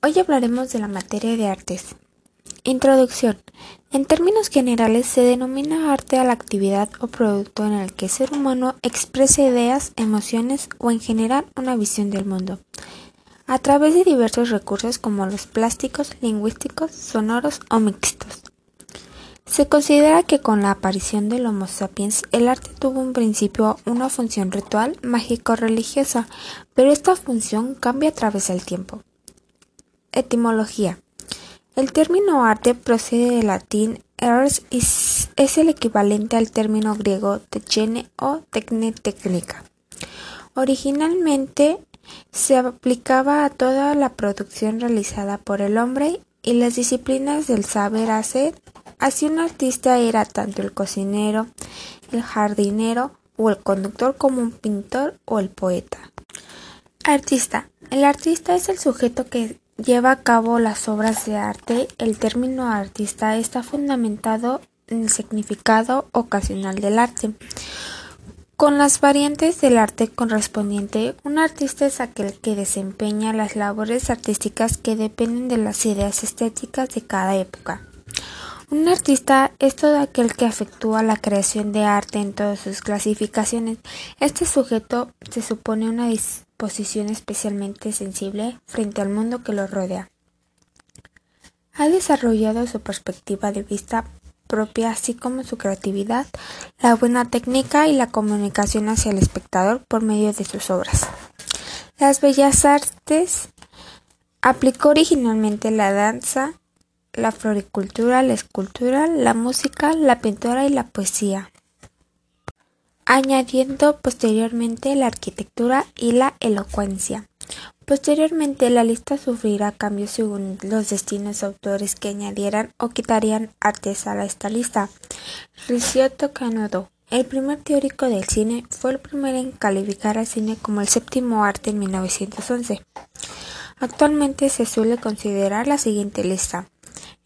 Hoy hablaremos de la materia de artes. Introducción. En términos generales se denomina arte a la actividad o producto en el que el ser humano expresa ideas, emociones o en general una visión del mundo, a través de diversos recursos como los plásticos, lingüísticos, sonoros o mixtos. Se considera que con la aparición del Homo sapiens el arte tuvo un principio una función ritual, mágico-religiosa, pero esta función cambia a través del tiempo. Etimología. El término arte procede del latín ars y es el equivalente al término griego techene o tecne técnica. Originalmente se aplicaba a toda la producción realizada por el hombre y las disciplinas del saber hacer Así un artista era tanto el cocinero, el jardinero o el conductor como un pintor o el poeta. Artista. El artista es el sujeto que lleva a cabo las obras de arte. El término artista está fundamentado en el significado ocasional del arte. Con las variantes del arte correspondiente, un artista es aquel que desempeña las labores artísticas que dependen de las ideas estéticas de cada época. Un artista es todo aquel que efectúa la creación de arte en todas sus clasificaciones. Este sujeto se supone una disposición especialmente sensible frente al mundo que lo rodea. Ha desarrollado su perspectiva de vista propia, así como su creatividad, la buena técnica y la comunicación hacia el espectador por medio de sus obras. Las bellas artes aplicó originalmente la danza, la floricultura, la escultura, la música, la pintura y la poesía, añadiendo posteriormente la arquitectura y la elocuencia. Posteriormente la lista sufrirá cambios según los destinos autores que añadieran o quitarían artes a esta lista. Ricciotto Canodo, el primer teórico del cine, fue el primero en calificar al cine como el séptimo arte en 1911. Actualmente se suele considerar la siguiente lista.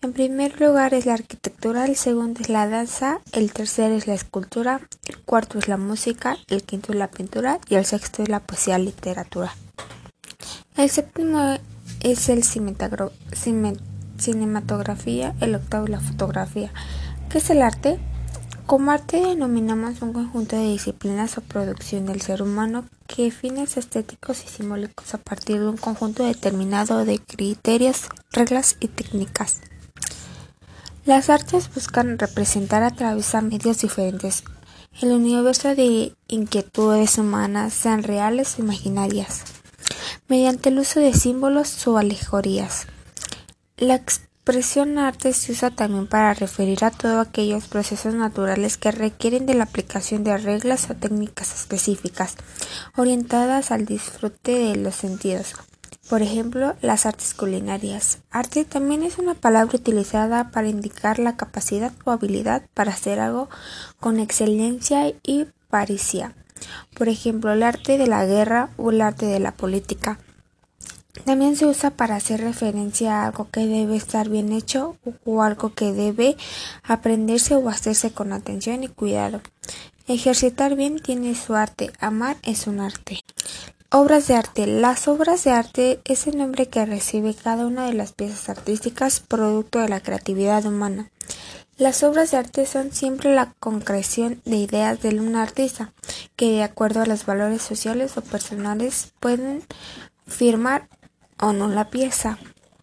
En primer lugar es la arquitectura, el segundo es la danza, el tercero es la escultura, el cuarto es la música, el quinto es la pintura y el sexto es la poesía literatura. El séptimo es el cinematografía, el octavo es la fotografía. ¿Qué es el arte? Como arte denominamos un conjunto de disciplinas o producción del ser humano que fines estéticos y simbólicos a partir de un conjunto determinado de criterios, reglas y técnicas. Las artes buscan representar a través de medios diferentes. El universo de inquietudes humanas, sean reales o imaginarias, mediante el uso de símbolos o alegorías. La expresión arte se usa también para referir a todos aquellos procesos naturales que requieren de la aplicación de reglas o técnicas específicas, orientadas al disfrute de los sentidos, por ejemplo, las artes culinarias. Arte también es una palabra utilizada para indicar la capacidad o habilidad para hacer algo con excelencia y paricia. Por ejemplo, el arte de la guerra o el arte de la política. También se usa para hacer referencia a algo que debe estar bien hecho o algo que debe aprenderse o hacerse con atención y cuidado. Ejercitar bien tiene su arte, amar es un arte. Obras de arte. Las obras de arte es el nombre que recibe cada una de las piezas artísticas producto de la creatividad humana. Las obras de arte son siempre la concreción de ideas de un artista, que de acuerdo a los valores sociales o personales pueden firmar o no la pieza.